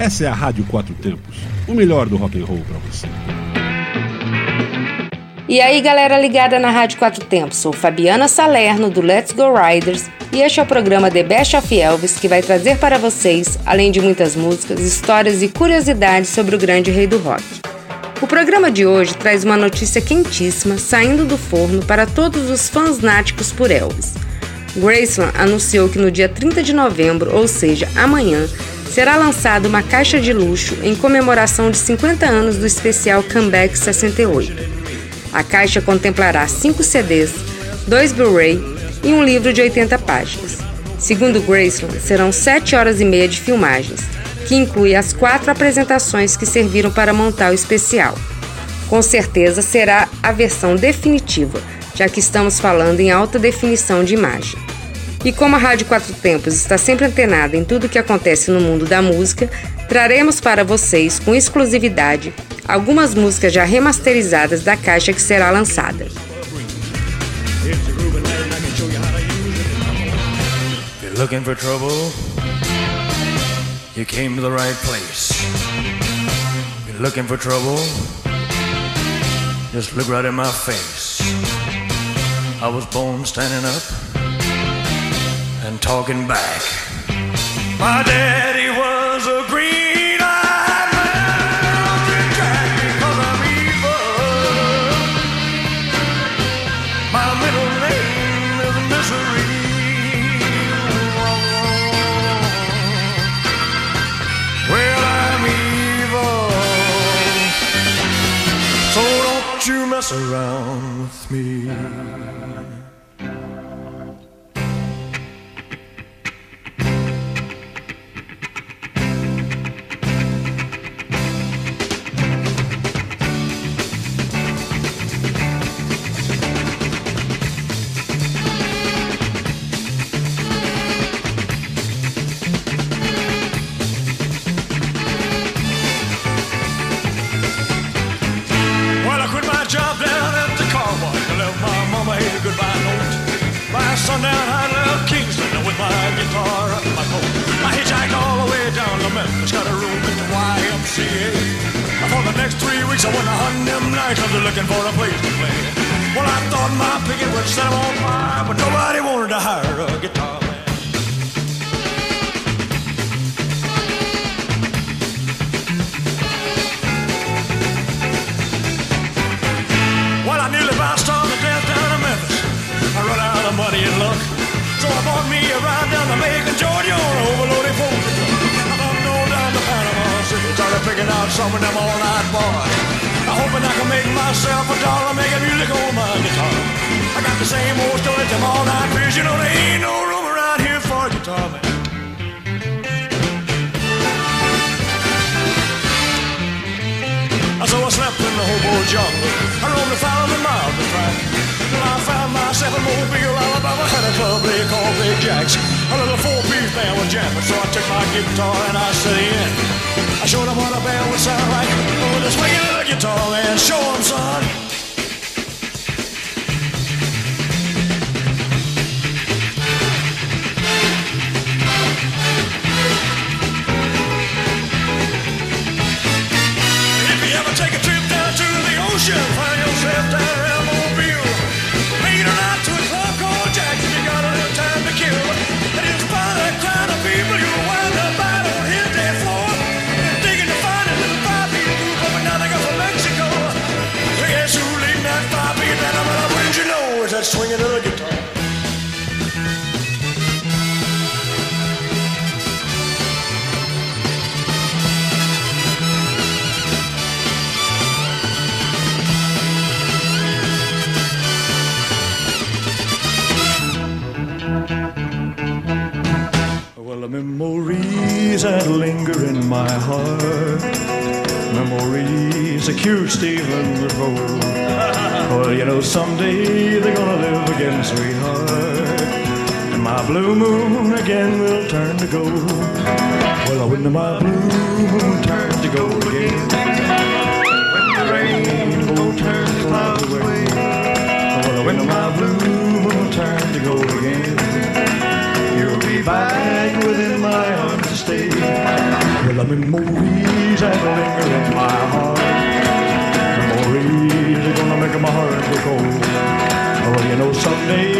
Essa é a Rádio Quatro Tempos, o melhor do rock and roll para você. E aí, galera ligada na Rádio Quatro Tempos, sou Fabiana Salerno do Let's Go Riders e este é o programa The Best of Elvis que vai trazer para vocês, além de muitas músicas, histórias e curiosidades sobre o grande rei do rock. O programa de hoje traz uma notícia quentíssima saindo do forno para todos os fãs náticos por Elvis. Graceland anunciou que no dia 30 de novembro, ou seja, amanhã, será lançada uma caixa de luxo em comemoração de 50 anos do especial Comeback 68. A caixa contemplará 5 CDs, 2 Blu-ray e um livro de 80 páginas. Segundo Graceland, serão 7 horas e meia de filmagens, que inclui as quatro apresentações que serviram para montar o especial. Com certeza será a versão definitiva, já que estamos falando em alta definição de imagem. E como a Rádio Quatro Tempos está sempre antenada em tudo o que acontece no mundo da música, traremos para vocês, com exclusividade, algumas músicas já remasterizadas da caixa que será lançada. looking for trouble, just look right in my face. I was born standing up and talking back. My daddy so I slept in the hobo jungle. I roamed a thousand miles to track. Well, I found myself in Mobile, Alabama, had a club they called Big Jack's. A little four-piece band was jamming, so I took my guitar and I set in. I showed them what a band would sound like with a swinging guitar and show them, son. heart. Memories accuse Stephen of old. Well, you know, someday they're gonna live again, sweetheart. And my blue moon again will turn to gold. Well, when my blue moon turns to gold again. Memories that linger in my heart. Are gonna make my heart go cold. Oh, you know someday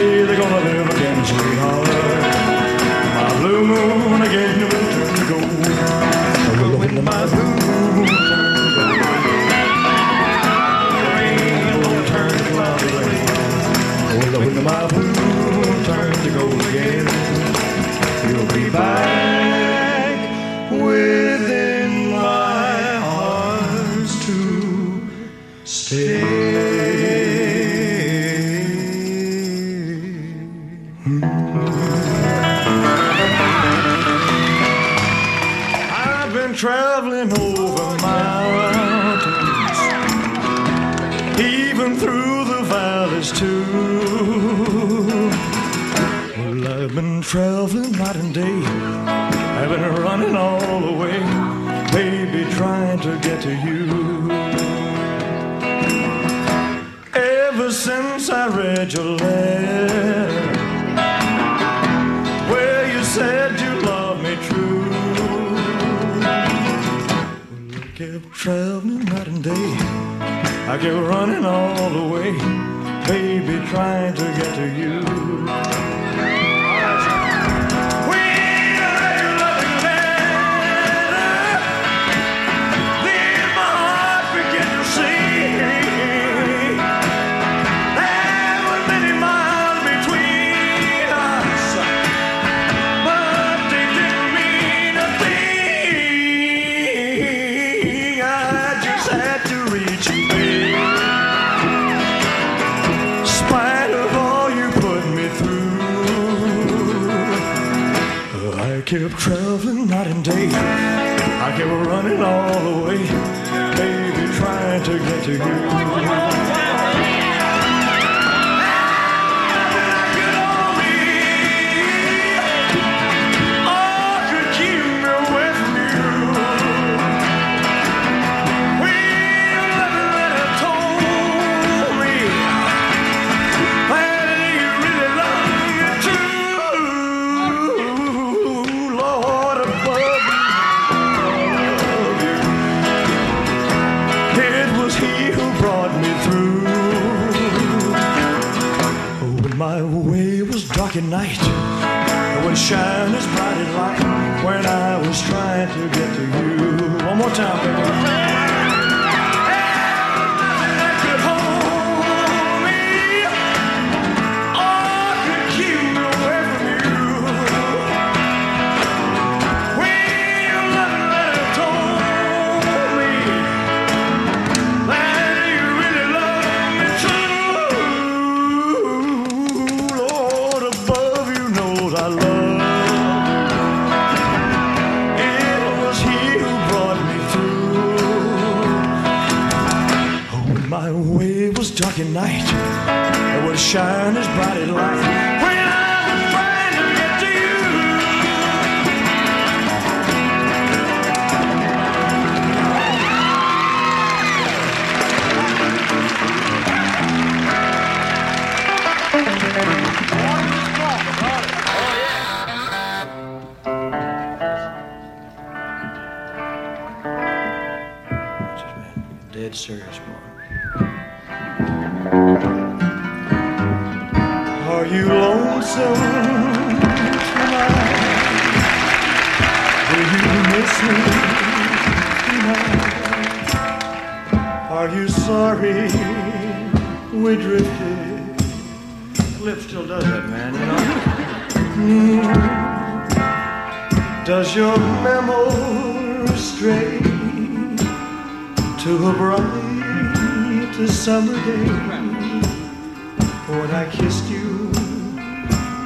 when I kissed you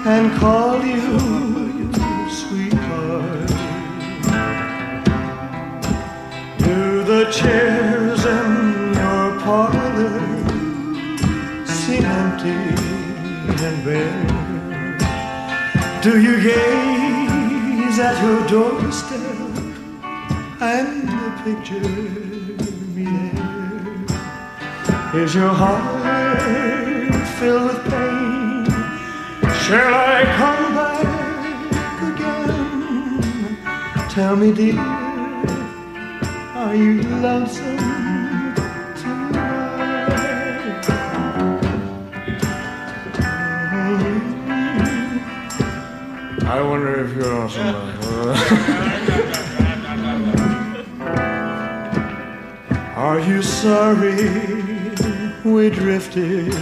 and called you sweetheart. Do the chairs in your parlor seem empty and bare? Do you gaze at your doorstep and the pictures? Is your heart filled with pain? Shall I come back again? Tell me, dear, are you lonesome? I wonder if you're on. Are you sorry we drifted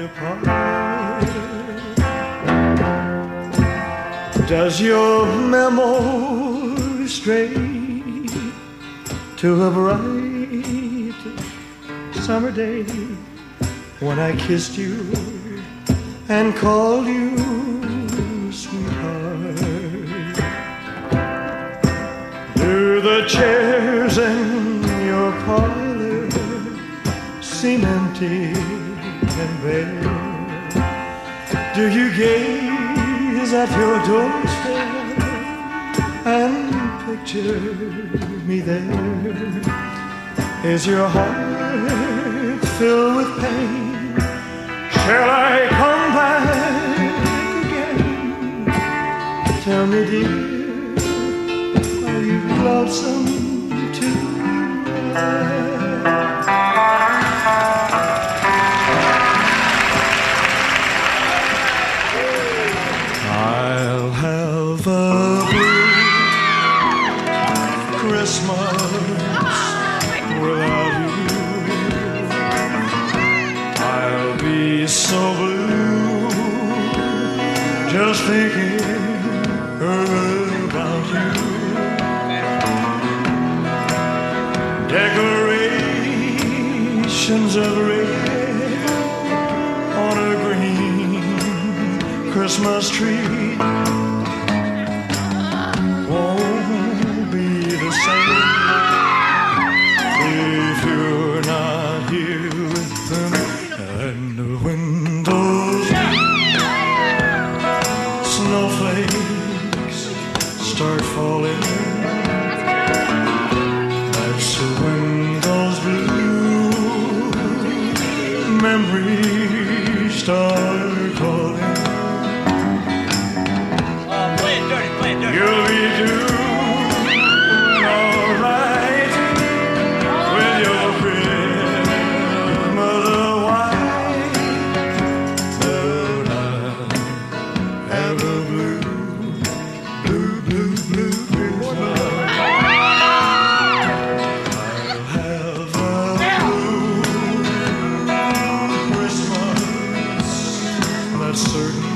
apart? Does your memory stray to a bright summer day when I kissed you and called you sweetheart? Do the chairs in seem empty and bare? Do you gaze at your doorstep and picture me there? Is your heart filled with pain? Shall I come back again? Tell me, dear, are you lonesome that's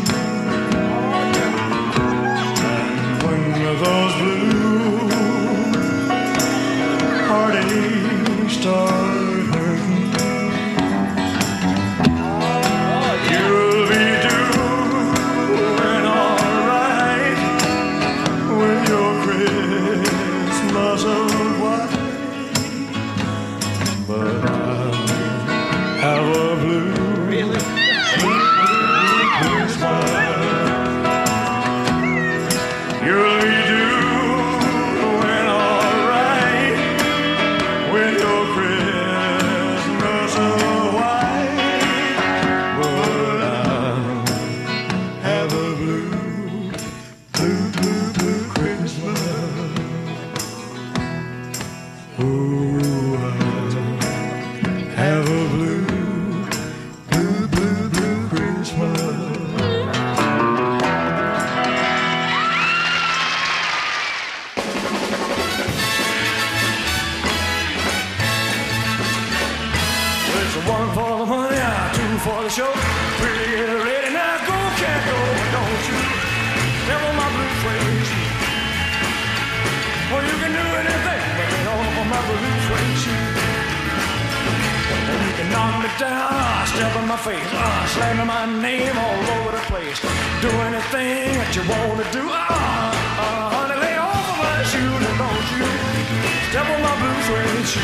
on my blue suede shoe.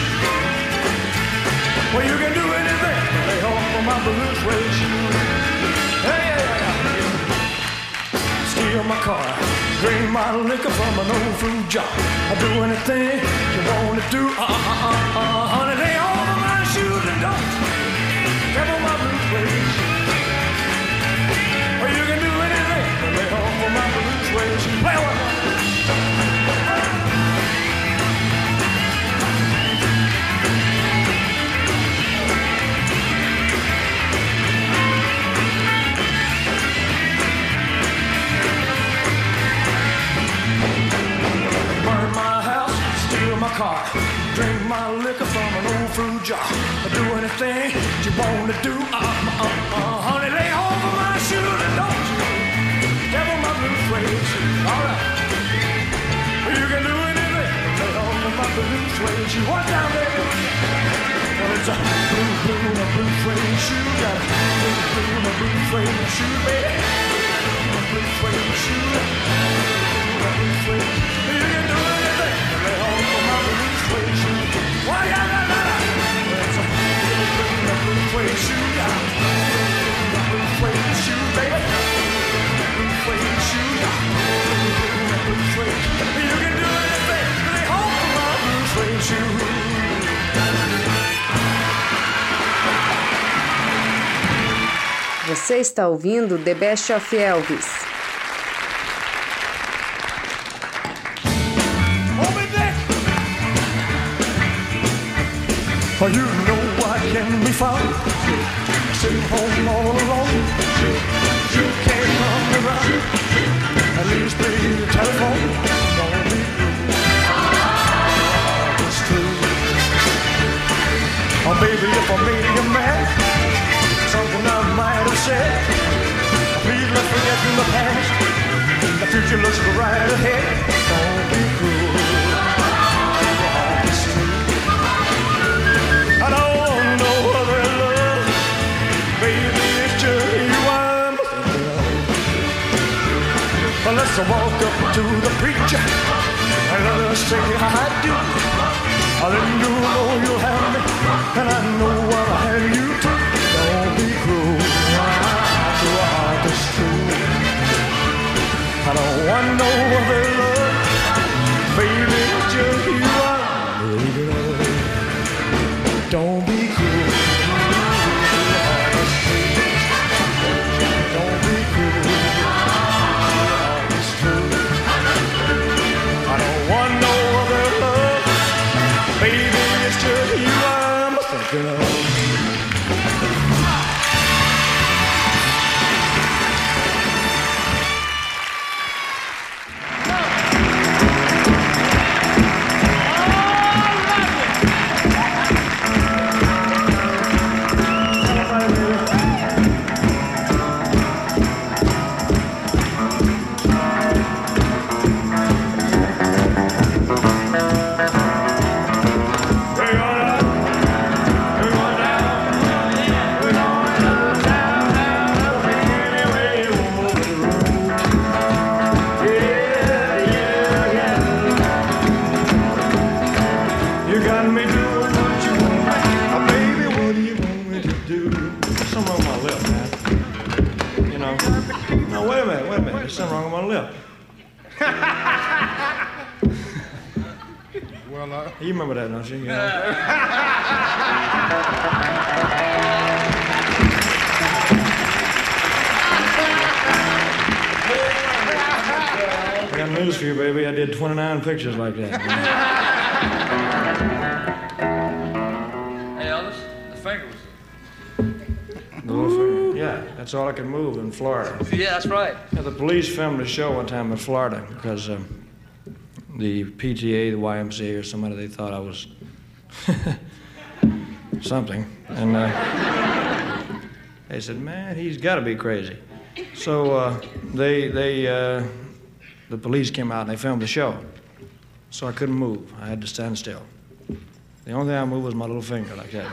Well, you can do anything. Lay off of my blue suede shoes. Hey, yeah, yeah, yeah. Steal my car, drain my liquor from an old fruit jar. I'll do anything you want to do. Uh, uh, uh, uh, honey, lay off of my shoes and don't on my blue suede shoes. Well, you can do anything. Lay off of my blue suede shoes. Well, car. Drink my liquor from an old fruit jar. I do anything you wanna do. Uh, uh, uh, honey, lay over my and don't you devil my blue suede shoes. All right. You can do anything. Lay over my blue suede shoes. What's down there? Well, it's a blue, blue, a blue suede shoe. Got a blue, blue, a blue suede shoe, baby. Blue suede shoe. Blue. Blue blue, suede shoe. Baby. You can do anything. Você está ouvindo The Best of Elvis. Oh, you know I can be found sitting home all alone. You can't come around. At least pay the telephone. Don't be rude. It's true. Oh, baby, if I made you mad, something I might have said. Please let's forget in the past. The future looks right ahead. Don't be cruel. Well, let's walk up to the preacher and let us say I do. Let you know you'll have me, and I know I'll have you too. Don't be cruel. Your heart is true. I don't want no other love. I'm police filmed a show one time in Florida because um, the PTA, the YMCA, or somebody, they thought I was something. And uh, they said, man, he's got to be crazy. So uh, they, they, uh, the police came out and they filmed the show. So I couldn't move. I had to stand still. The only thing I moved was my little finger like that.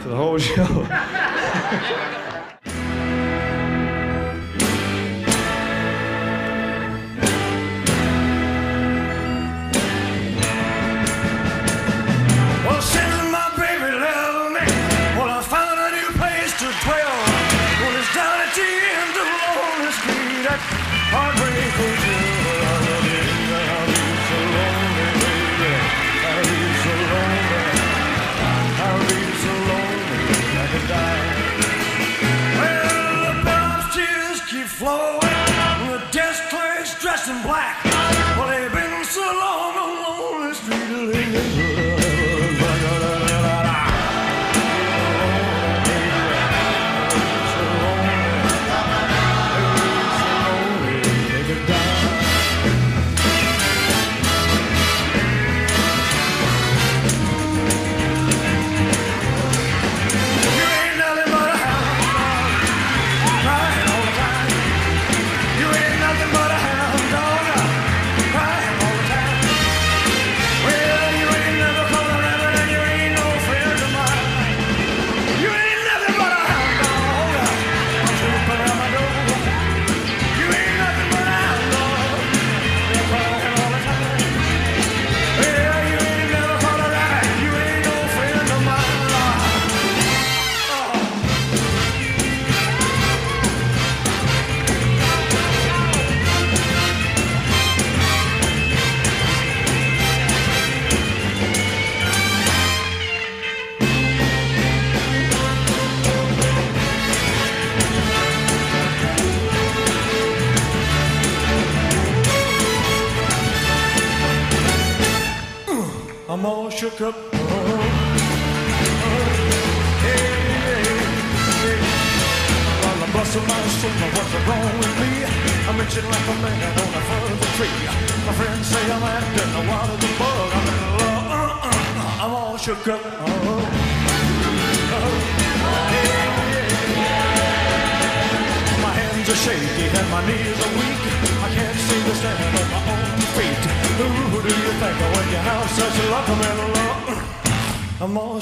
For the whole show.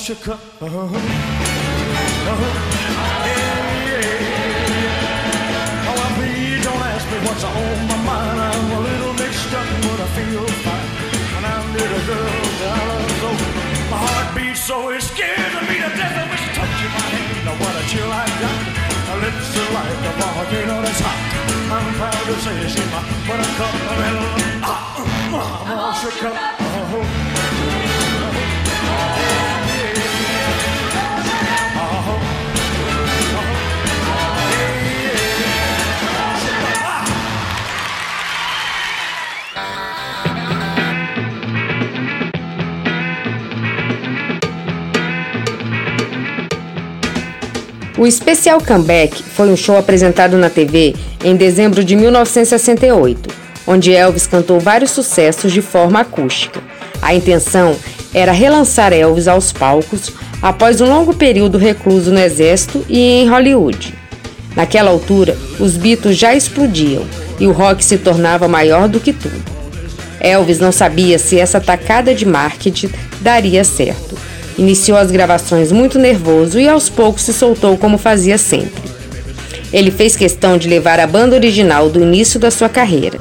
All shook up. Oh, oh, yeah, yeah. Oh, please don't ask me what's on my mind. I'm a little mixed up, but I feel fine. And I'm little girl, the island's over. My heart beats so it scares me to death. I wish touching my hand. Now what a chill I got. My lips are like a volcano that's hot. I'm proud to say she's my buttercup. And ah, I'm all shook up. Oh, O especial Comeback foi um show apresentado na TV em dezembro de 1968, onde Elvis cantou vários sucessos de forma acústica. A intenção era relançar Elvis aos palcos após um longo período recluso no exército e em Hollywood. Naquela altura, os Beatles já explodiam e o rock se tornava maior do que tudo. Elvis não sabia se essa tacada de marketing daria certo. Iniciou as gravações muito nervoso e aos poucos se soltou como fazia sempre. Ele fez questão de levar a banda original do início da sua carreira.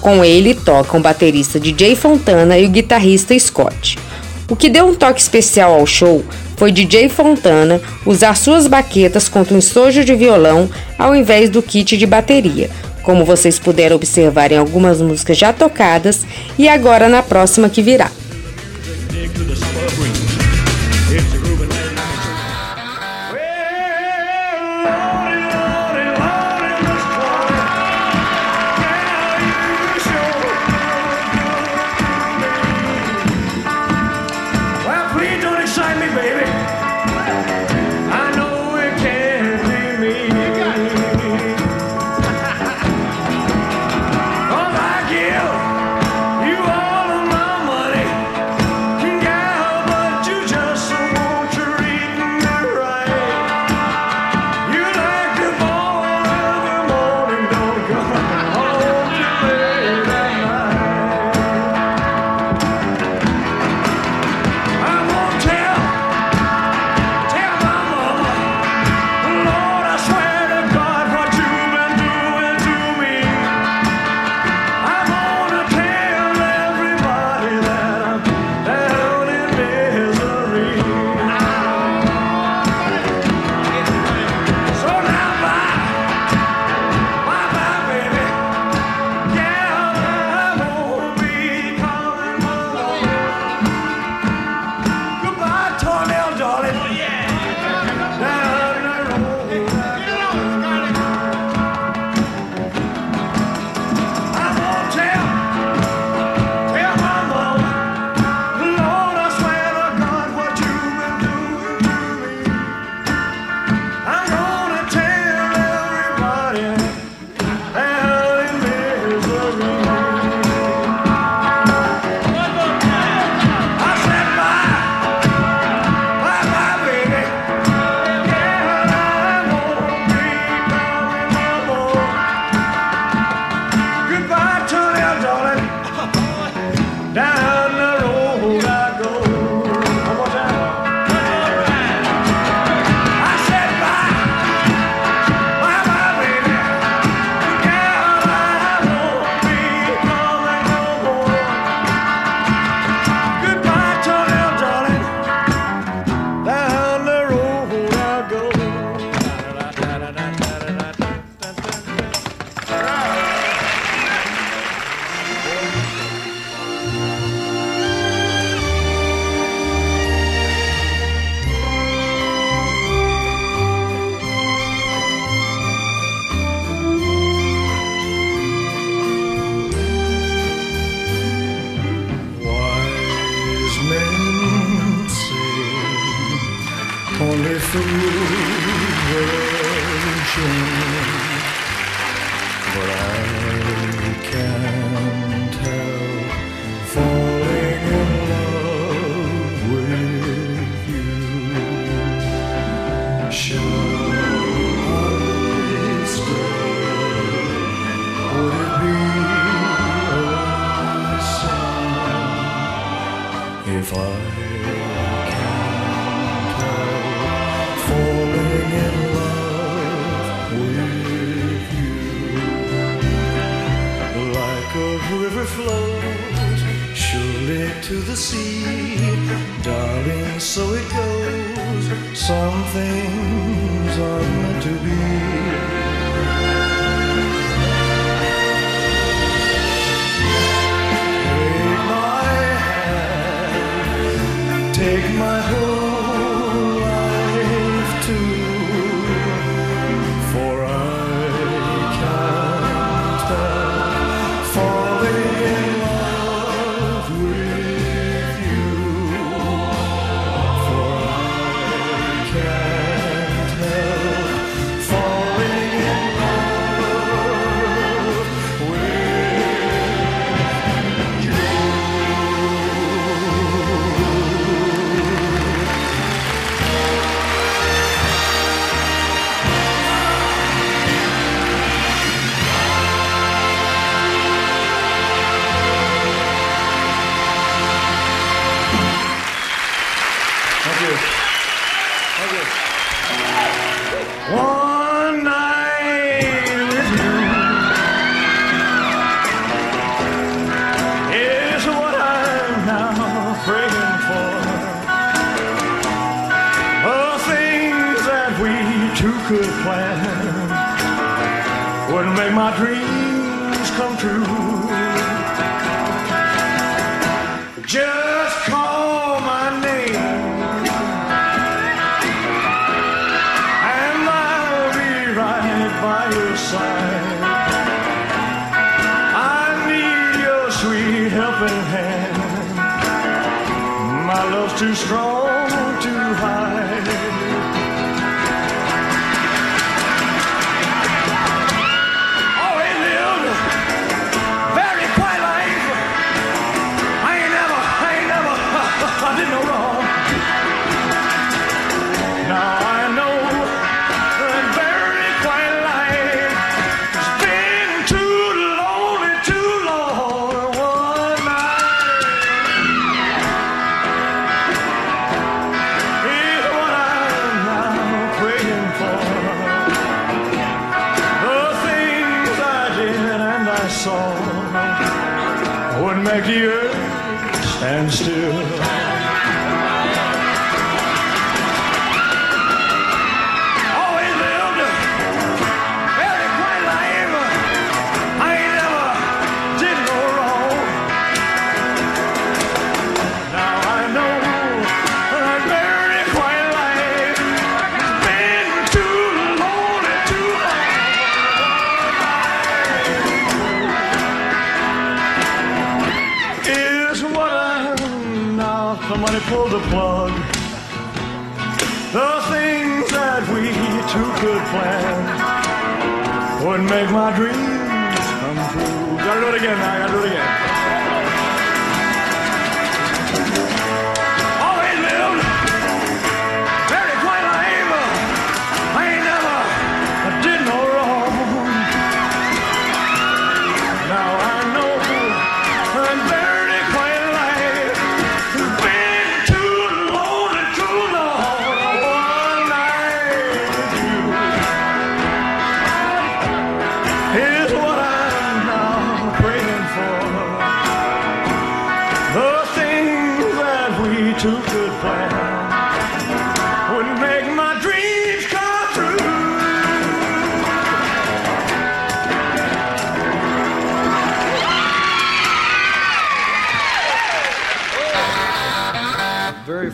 Com ele tocam o baterista DJ Fontana e o guitarrista Scott. O que deu um toque especial ao show foi DJ Fontana usar suas baquetas contra um estojo de violão ao invés do kit de bateria, como vocês puderam observar em algumas músicas já tocadas e agora na próxima que virá.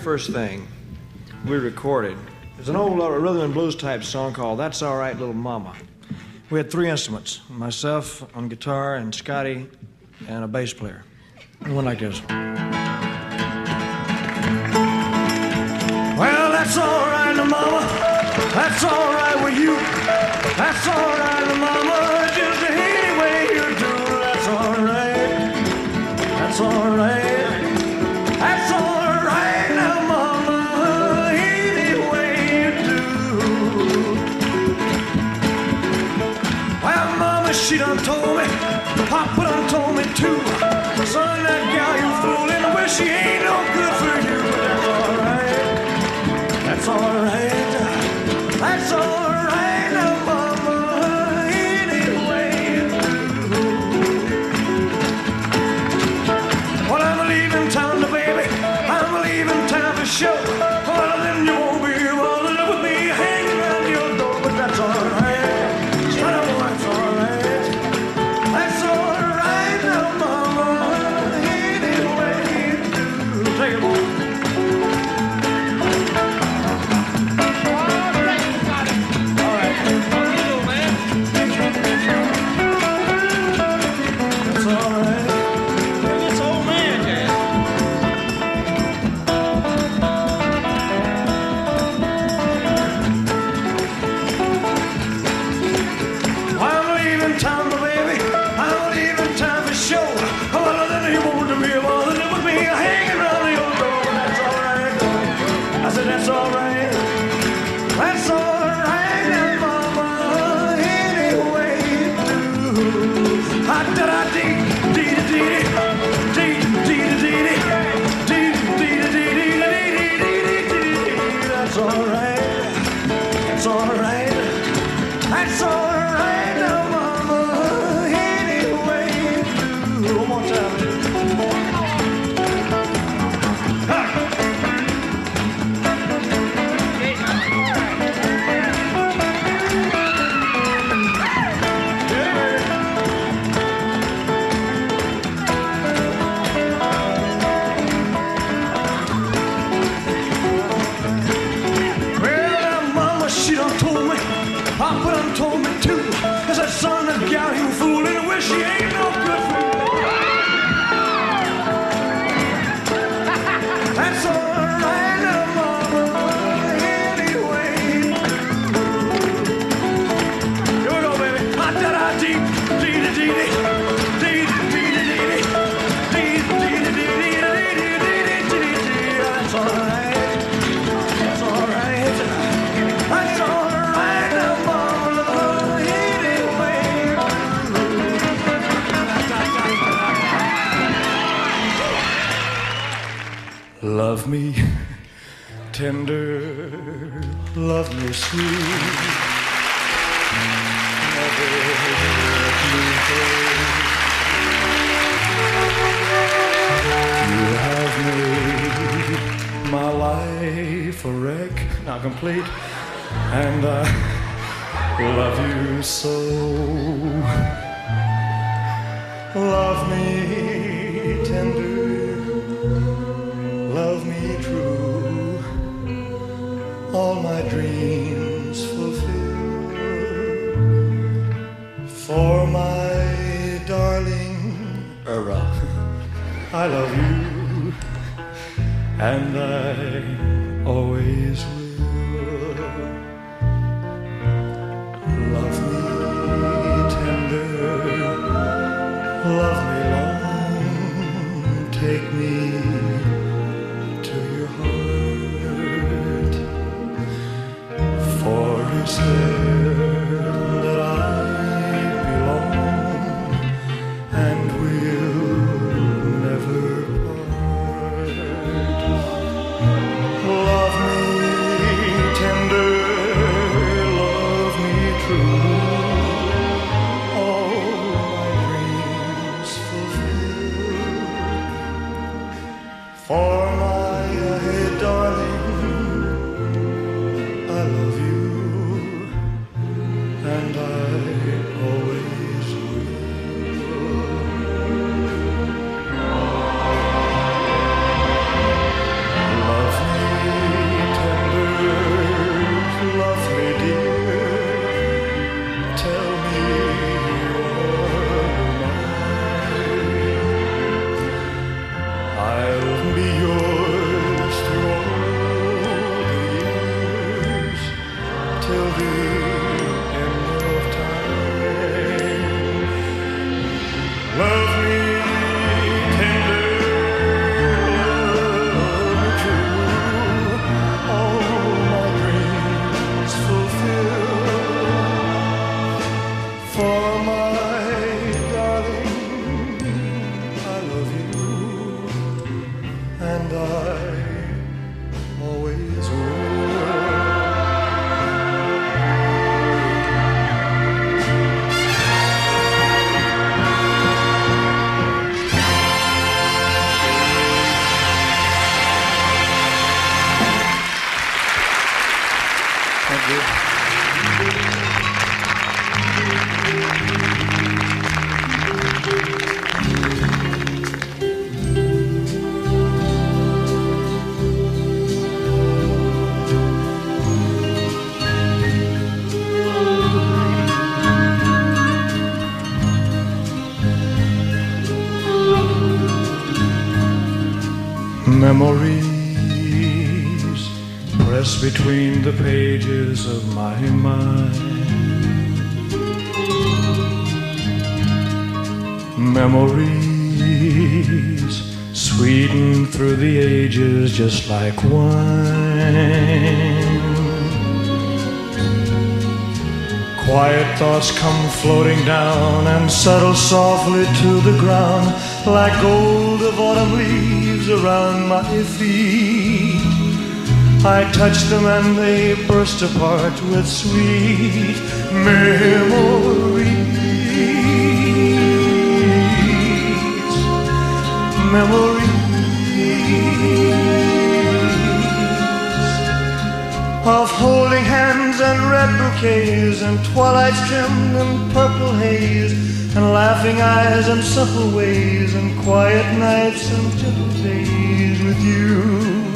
first thing we recorded is an old rhythm and blues type song called That's All Right, Little Mama. We had three instruments myself on guitar, and Scotty, and a bass player. It went like this. She ain't not complete, and uh, I love you so. Thank you. The pages of my mind. Memories sweeten through the ages just like wine. Quiet thoughts come floating down and settle softly to the ground like gold of autumn leaves around my feet. I touch them and they burst apart with sweet memories. Memories of holding hands and red bouquets and twilights trimmed in purple haze and laughing eyes and supple ways and quiet nights and gentle days with you.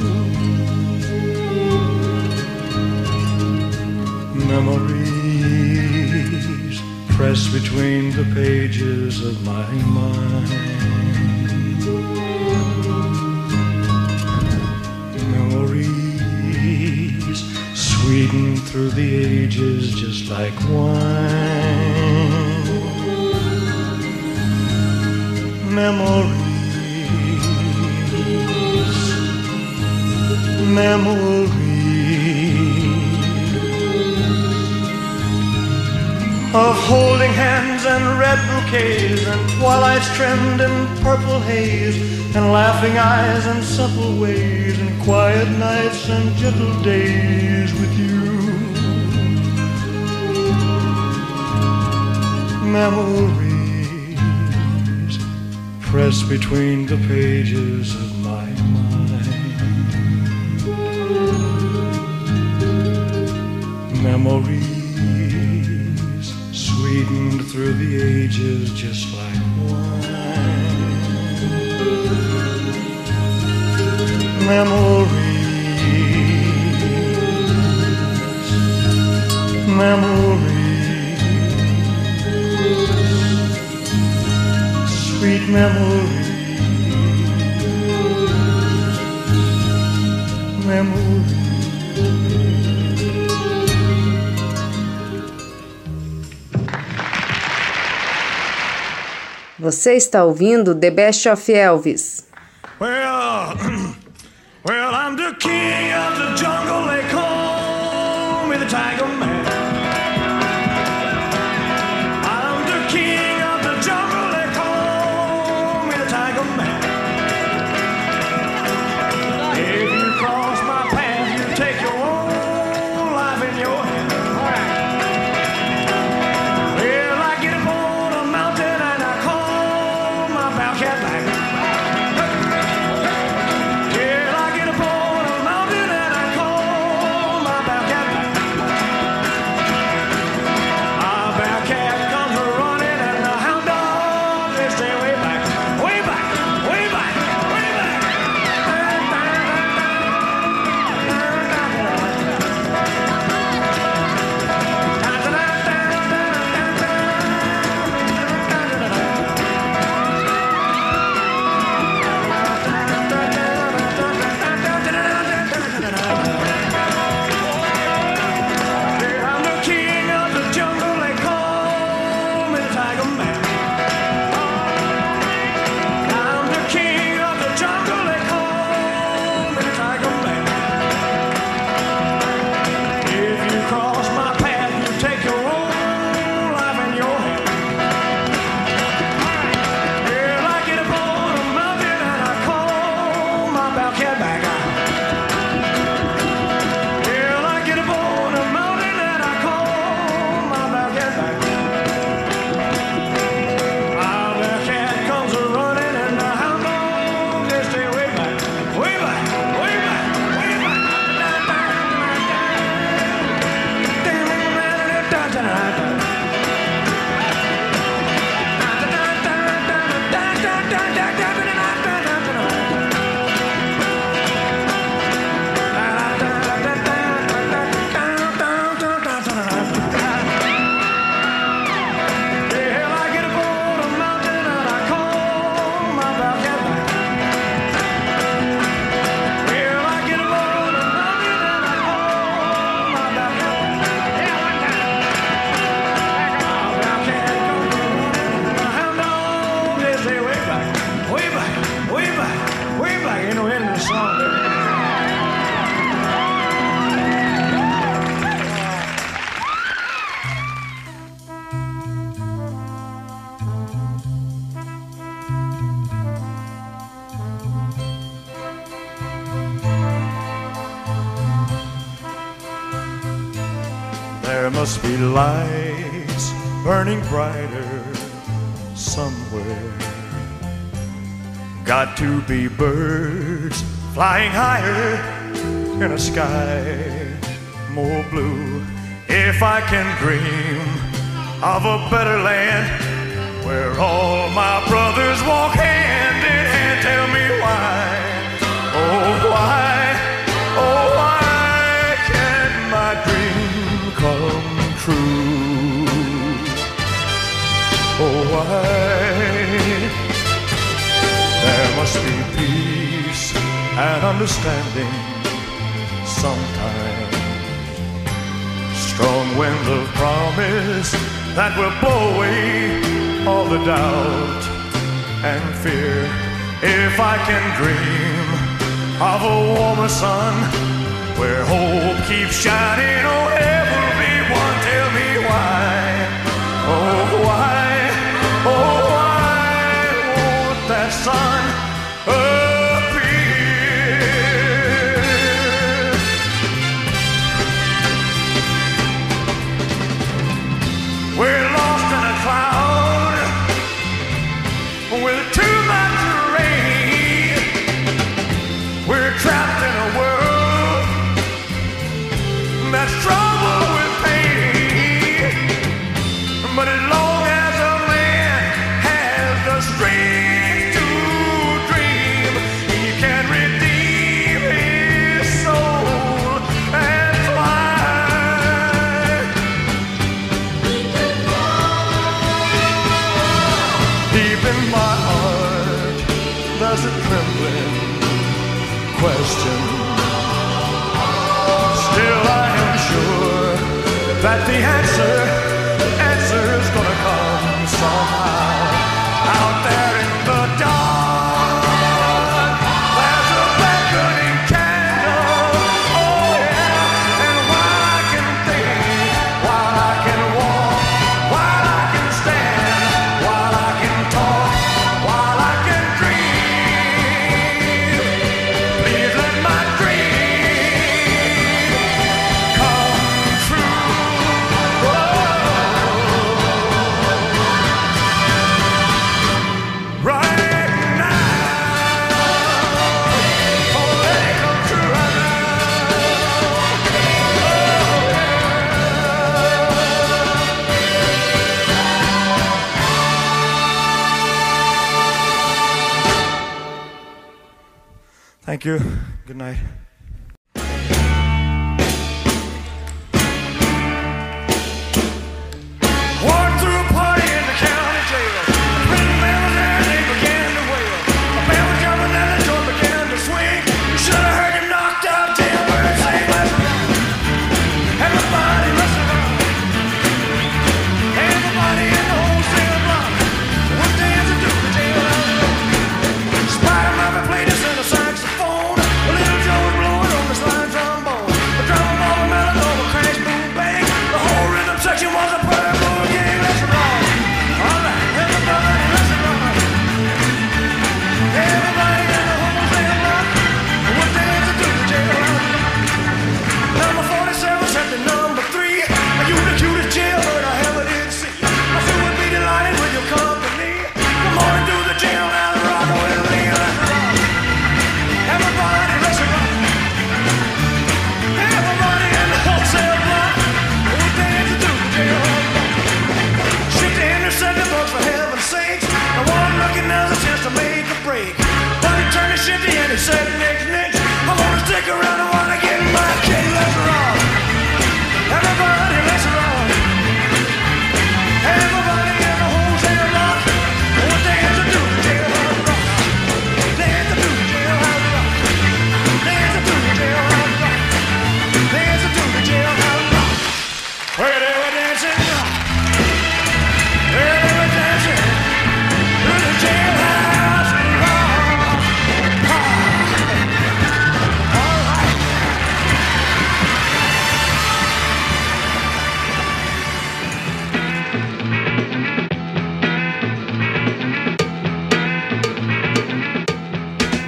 Memories press between the pages of my mind. Memories sweeten through the ages just like wine. Memories, memories of holding hands and red bouquets and twilights trimmed in purple haze and laughing eyes and supple ways and quiet nights and gentle days with you. Memories press between the pages through the ages just like wine. Memories, memories, sweet memories, memories. Você está ouvindo The Best of Elvis. Well, well, I'm the king of the jungle. They call me the Tiger Man. be birds flying higher in a sky more blue. If I can dream of a better land where all my brothers walk hand in hand, tell me understanding sometimes. Strong wind of promise that will blow away all the doubt and fear. If I can dream of a warmer sun where hope keeps shining, oh, ever be one, tell me why. Oh, that the answer Thank you.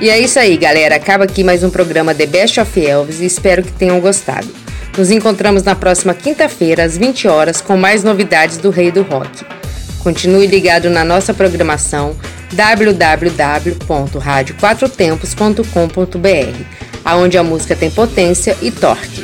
E é isso aí, galera. Acaba aqui mais um programa The Best of Elvis e espero que tenham gostado. Nos encontramos na próxima quinta-feira, às 20 horas, com mais novidades do Rei do Rock. Continue ligado na nossa programação www.radioquatrotempos.com.br, aonde a música tem potência e torque.